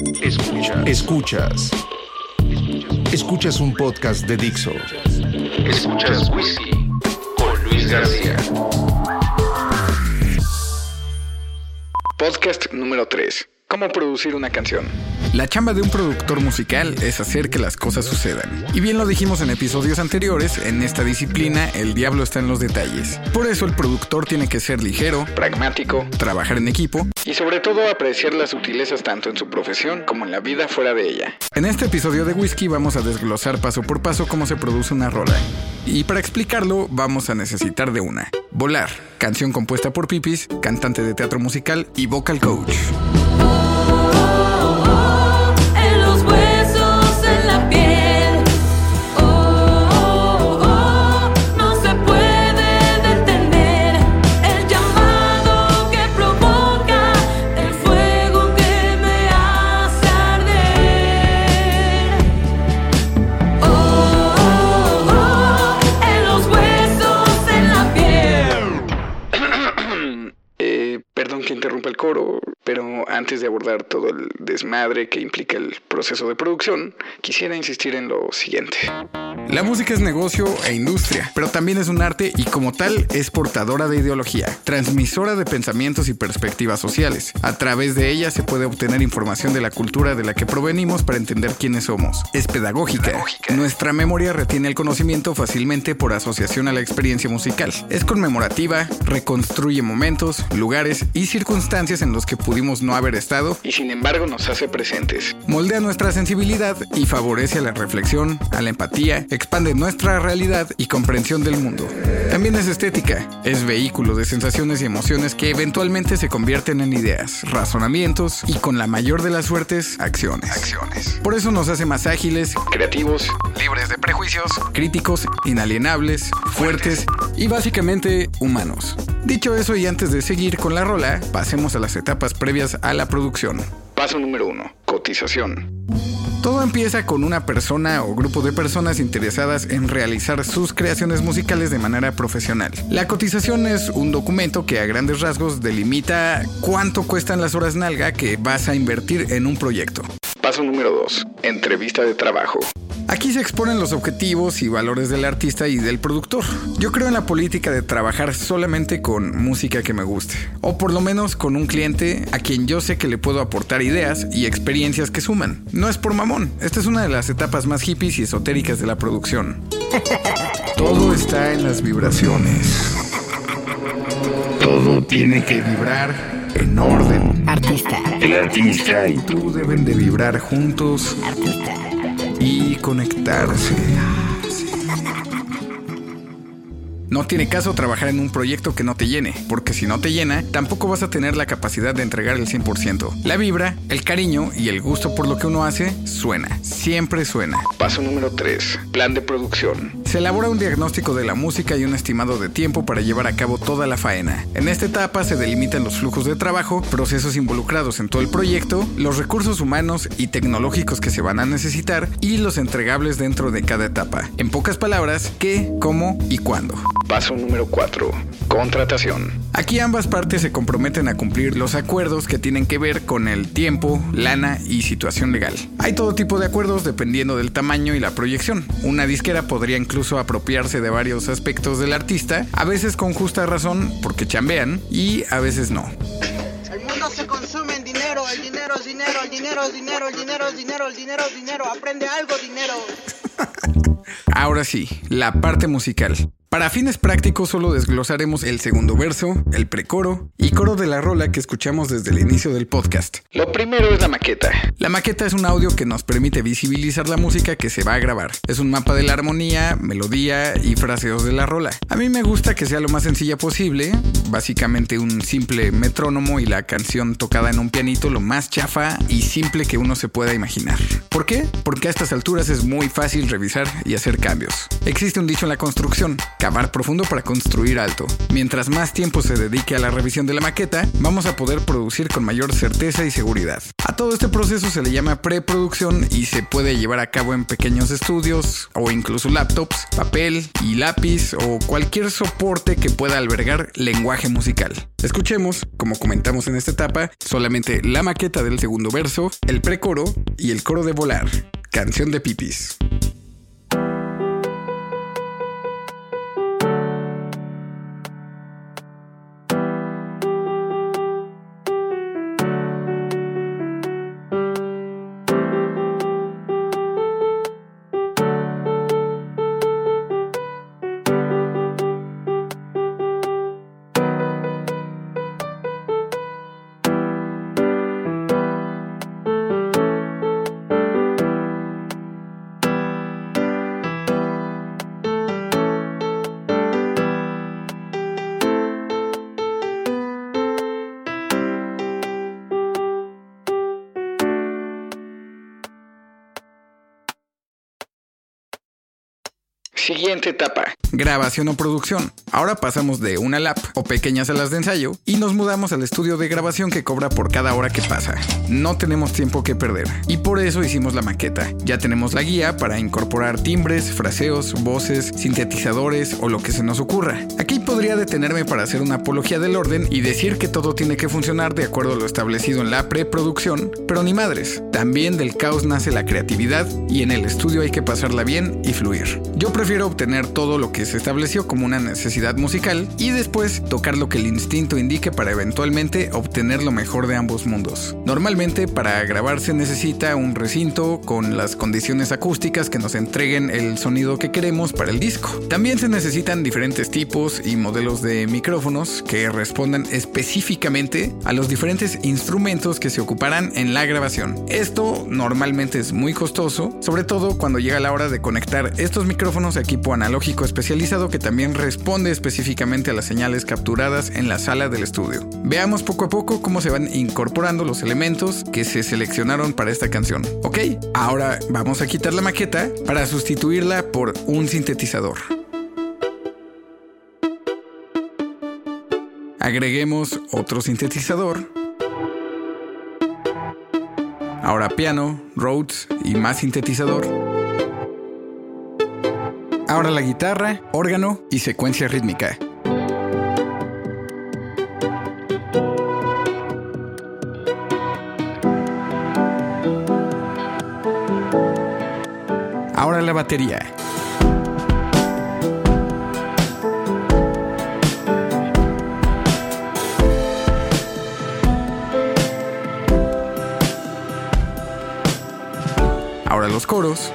Escuchas. Escuchas. Escuchas un podcast de Dixo. Escuchas Whisky con Luis García. Podcast número 3. ¿Cómo producir una canción? La chamba de un productor musical es hacer que las cosas sucedan. Y bien lo dijimos en episodios anteriores, en esta disciplina el diablo está en los detalles. Por eso el productor tiene que ser ligero, Pragmático trabajar en equipo. y sobre todo apreciar las sutilezas tanto en su profesión como en la vida fuera de ella. En este episodio de Whisky vamos a desglosar paso por paso cómo se produce una rola. Y para explicarlo vamos a necesitar de una. Volar, canción compuesta por Pipis, cantante de teatro musical y vocal coach. Antes de abordar todo el desmadre que implica el proceso de producción, quisiera insistir en lo siguiente. La música es negocio e industria, pero también es un arte y como tal es portadora de ideología, transmisora de pensamientos y perspectivas sociales. A través de ella se puede obtener información de la cultura de la que provenimos para entender quiénes somos. Es pedagógica. Nuestra memoria retiene el conocimiento fácilmente por asociación a la experiencia musical. Es conmemorativa, reconstruye momentos, lugares y circunstancias en los que pudimos no haber estado Y sin embargo nos hace presentes. moldea nuestra sensibilidad y favorece a la reflexión, a la empatía, expande nuestra realidad y comprensión del mundo. También es estética, es vehículo de sensaciones y emociones que eventualmente se convierten en ideas, razonamientos y con la mayor de las suertes, acciones. Acciones. Por eso nos hace más ágiles, Creativos, libres de prejuicios, críticos, inalienables, fuertes y básicamente humanos. Dicho eso y antes de seguir con la rola, pasemos a las etapas previas a la producción. paso número 1. Cotización. Todo empieza con una persona o grupo de personas interesadas en realizar sus creaciones musicales de manera profesional. La cotización es un documento que a grandes rasgos delimita cuánto cuestan las horas nalga que vas a invertir en un proyecto. Paso número 2. Entrevista de trabajo. Aquí se exponen los objetivos y valores del artista y del productor. Yo creo en la política de trabajar solamente con música que me guste, o por lo menos con un cliente a quien yo sé que le puedo aportar ideas y experiencias que suman. No es por mamón, esta es una de las etapas más hippies y esotéricas de la producción. Todo está en las vibraciones. Todo tiene que vibrar en orden. Artista, El artista y Tú deben de vibrar juntos artista. Conectarse. No tiene caso trabajar en un proyecto que no te llene, porque si no te llena, tampoco vas a tener la capacidad de entregar el 100%. La vibra, el cariño y el gusto por lo que uno hace suena, siempre suena. Paso número 3. Plan de producción. Se elabora un diagnóstico de la música y un estimado de tiempo para llevar a cabo toda la faena. En esta etapa se delimitan los flujos de trabajo, procesos involucrados en todo el proyecto, los recursos humanos y tecnológicos que se van a necesitar y los entregables dentro de cada etapa. En pocas palabras, qué, cómo y cuándo. Paso número 4. Contratación. Aquí ambas partes se comprometen a cumplir los acuerdos que tienen que ver con el tiempo, lana y situación legal. Hay todo tipo de acuerdos dependiendo del tamaño y la proyección. Una disquera podría incluso apropiarse de varios aspectos del artista, a veces con justa razón porque chambean y a veces no. El mundo se consume en dinero, el dinero es dinero, el dinero es dinero, el dinero es dinero, el dinero es dinero, aprende algo dinero. Ahora sí, la parte musical. Para fines prácticos solo desglosaremos el segundo verso, el precoro y coro de la rola que escuchamos desde el inicio del podcast. Lo primero es la maqueta. La maqueta es un audio que nos permite visibilizar la música que se va a grabar. Es un mapa de la armonía, melodía y fraseos de la rola. A mí me gusta que sea lo más sencilla posible, básicamente un simple metrónomo y la canción tocada en un pianito lo más chafa y simple que uno se pueda imaginar. ¿Por qué? Porque a estas alturas es muy fácil revisar y hacer cambios. Existe un dicho en la construcción, cavar profundo para construir alto. Mientras más tiempo se dedique a la revisión de la maqueta, vamos a poder producir con mayor certeza y seguridad. A todo este proceso se le llama preproducción y se puede llevar a cabo en pequeños estudios o incluso laptops, papel y lápiz o cualquier soporte que pueda albergar lenguaje musical. Escuchemos, como comentamos en esta etapa, solamente la maqueta del segundo verso, el precoro y el coro de volar, canción de pipis. Siguiente etapa. Grabación o producción. Ahora pasamos de una lap o pequeñas salas de ensayo y nos mudamos al estudio de grabación que cobra por cada hora que pasa. No tenemos tiempo que perder y por eso hicimos la maqueta. Ya tenemos la guía para incorporar timbres, fraseos, voces, sintetizadores o lo que se nos ocurra. Aquí podría detenerme para hacer una apología del orden y decir que todo tiene que funcionar de acuerdo a lo establecido en la preproducción, pero ni madres. También del caos nace la creatividad y en el estudio hay que pasarla bien y fluir. Yo prefiero obtener todo lo que se estableció como una necesidad musical y después tocar lo que el instinto indique para eventualmente obtener lo mejor de ambos mundos. Normalmente para grabar se necesita un recinto con las condiciones acústicas que nos entreguen el sonido que queremos para el disco. También se necesitan diferentes tipos y modelos de micrófonos que respondan específicamente a los diferentes instrumentos que se ocuparán en la grabación. Esto normalmente es muy costoso, sobre todo cuando llega la hora de conectar estos micrófonos equipo analógico especializado que también responde específicamente a las señales capturadas en la sala del estudio. Veamos poco a poco cómo se van incorporando los elementos que se seleccionaron para esta canción. Ok, ahora vamos a quitar la maqueta para sustituirla por un sintetizador. Agreguemos otro sintetizador. Ahora piano, Rhodes y más sintetizador. Ahora la guitarra, órgano y secuencia rítmica. Ahora la batería. Ahora los coros.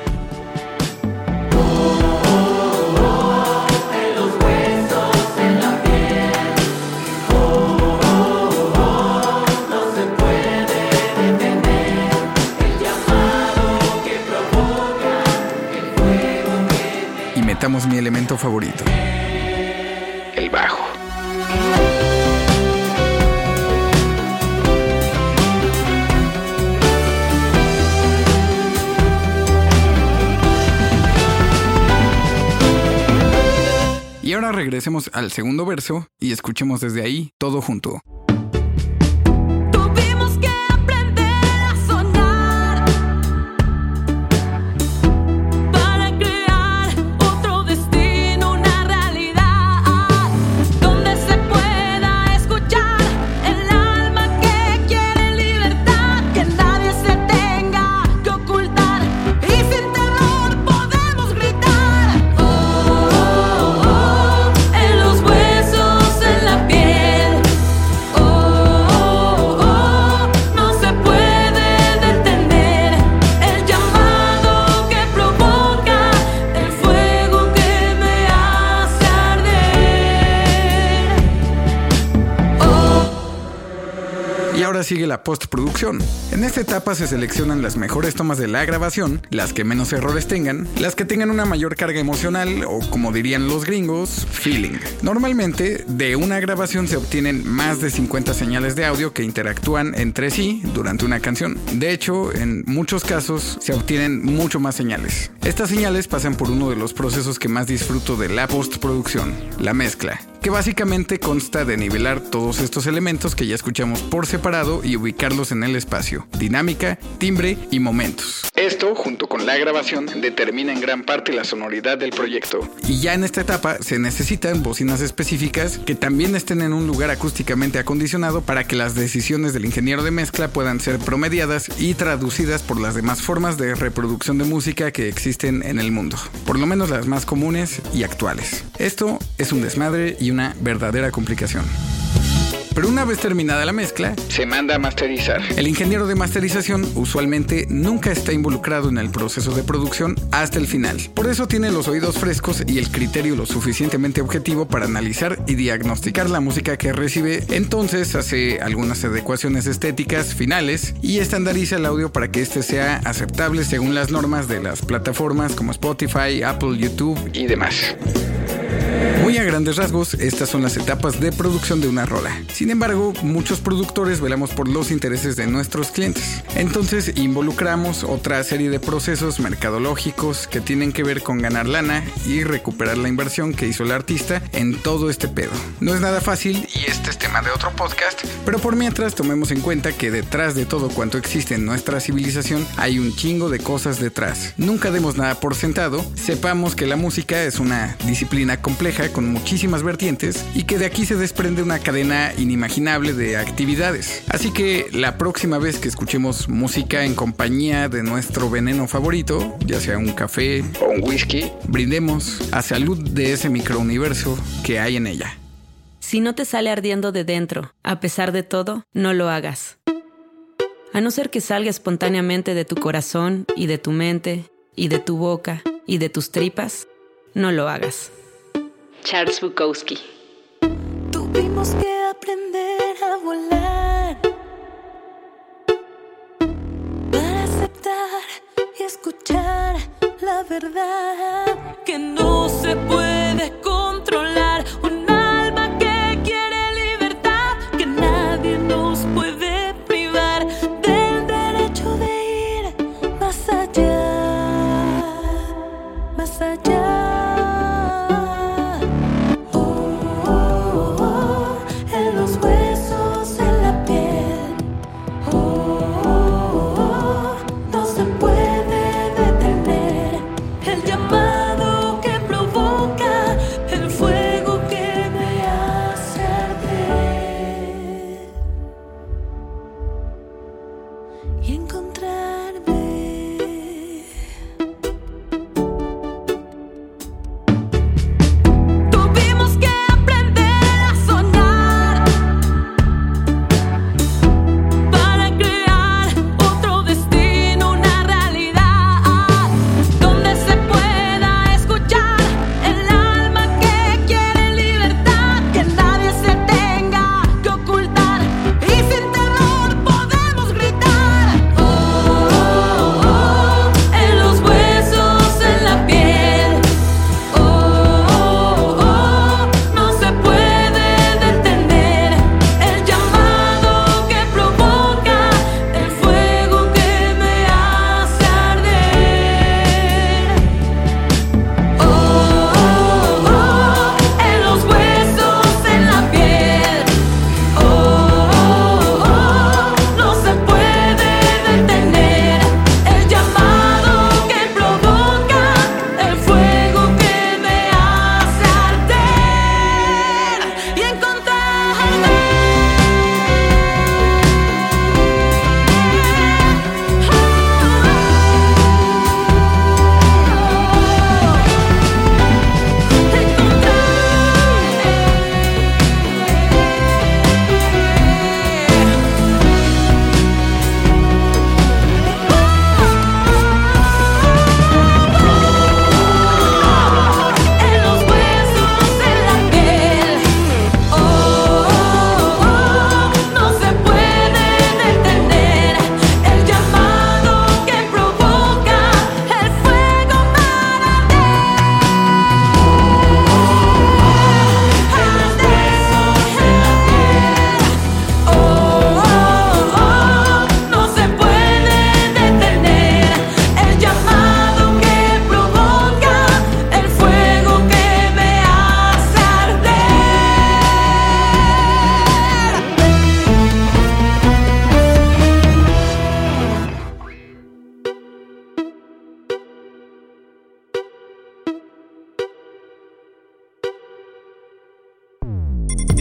Metamos mi elemento favorito. El bajo. Y ahora regresemos al segundo verso y escuchemos desde ahí todo junto. Sigue la postproducción. En esta etapa se seleccionan las mejores tomas de la grabación, las que menos errores tengan, las que tengan una mayor carga emocional o como dirían los gringos, feeling. Normalmente, de una grabación se obtienen más de 50 señales de audio que interactúan entre sí durante una canción. De hecho, en muchos casos se obtienen mucho más señales. Estas señales pasan por uno de los procesos que más disfruto de la postproducción, la mezcla que básicamente consta de nivelar todos estos elementos que ya escuchamos por separado y ubicarlos en el espacio, dinámica, timbre y momentos. Esto, junto con la grabación, determina en gran parte la sonoridad del proyecto. Y ya en esta etapa se necesitan bocinas específicas que también estén en un lugar acústicamente acondicionado para que las decisiones del ingeniero de mezcla puedan ser promediadas y traducidas por las demás formas de reproducción de música que existen en el mundo, por lo menos las más comunes y actuales. Esto es un desmadre y una verdadera complicación. Pero una vez terminada la mezcla, Se manda a masterizar. el ingeniero de masterización usualmente nunca está involucrado en el proceso de producción hasta el final. Por eso tiene los oídos frescos y el criterio lo suficientemente objetivo para analizar y diagnosticar la música que recibe. Entonces hace algunas adecuaciones estéticas finales y estandariza el audio para que éste sea aceptable según las normas de las plataformas como Spotify, Apple, YouTube Y demás. Muy a grandes rasgos, estas son las etapas de producción de una rola. Sin embargo, muchos productores velamos por los intereses de nuestros clientes. Entonces involucramos otra serie de procesos mercadológicos que tienen que ver con ganar lana y recuperar la inversión que hizo el artista en todo este pedo. No es nada fácil y este es tema de otro podcast, pero por mientras tomemos en cuenta que detrás de todo cuanto existe en nuestra civilización hay un chingo de cosas detrás. Nunca demos nada por sentado, sepamos que la música es una disciplina compleja con muchísimas vertientes y que de aquí se desprende una cadena inimaginable de actividades. Así que la próxima vez que escuchemos música en compañía de nuestro veneno favorito, ya sea un café, O un whisky. brindemos a salud de ese microuniverso que hay en ella. Si no te sale ardiendo de dentro, a pesar de todo, no lo hagas. A no ser que salga espontáneamente de tu corazón y de tu mente y de tu boca y de tus tripas, no lo hagas. Charles Bukowski. Tuvimos que aprender a volar para aceptar y escuchar la verdad que no se puede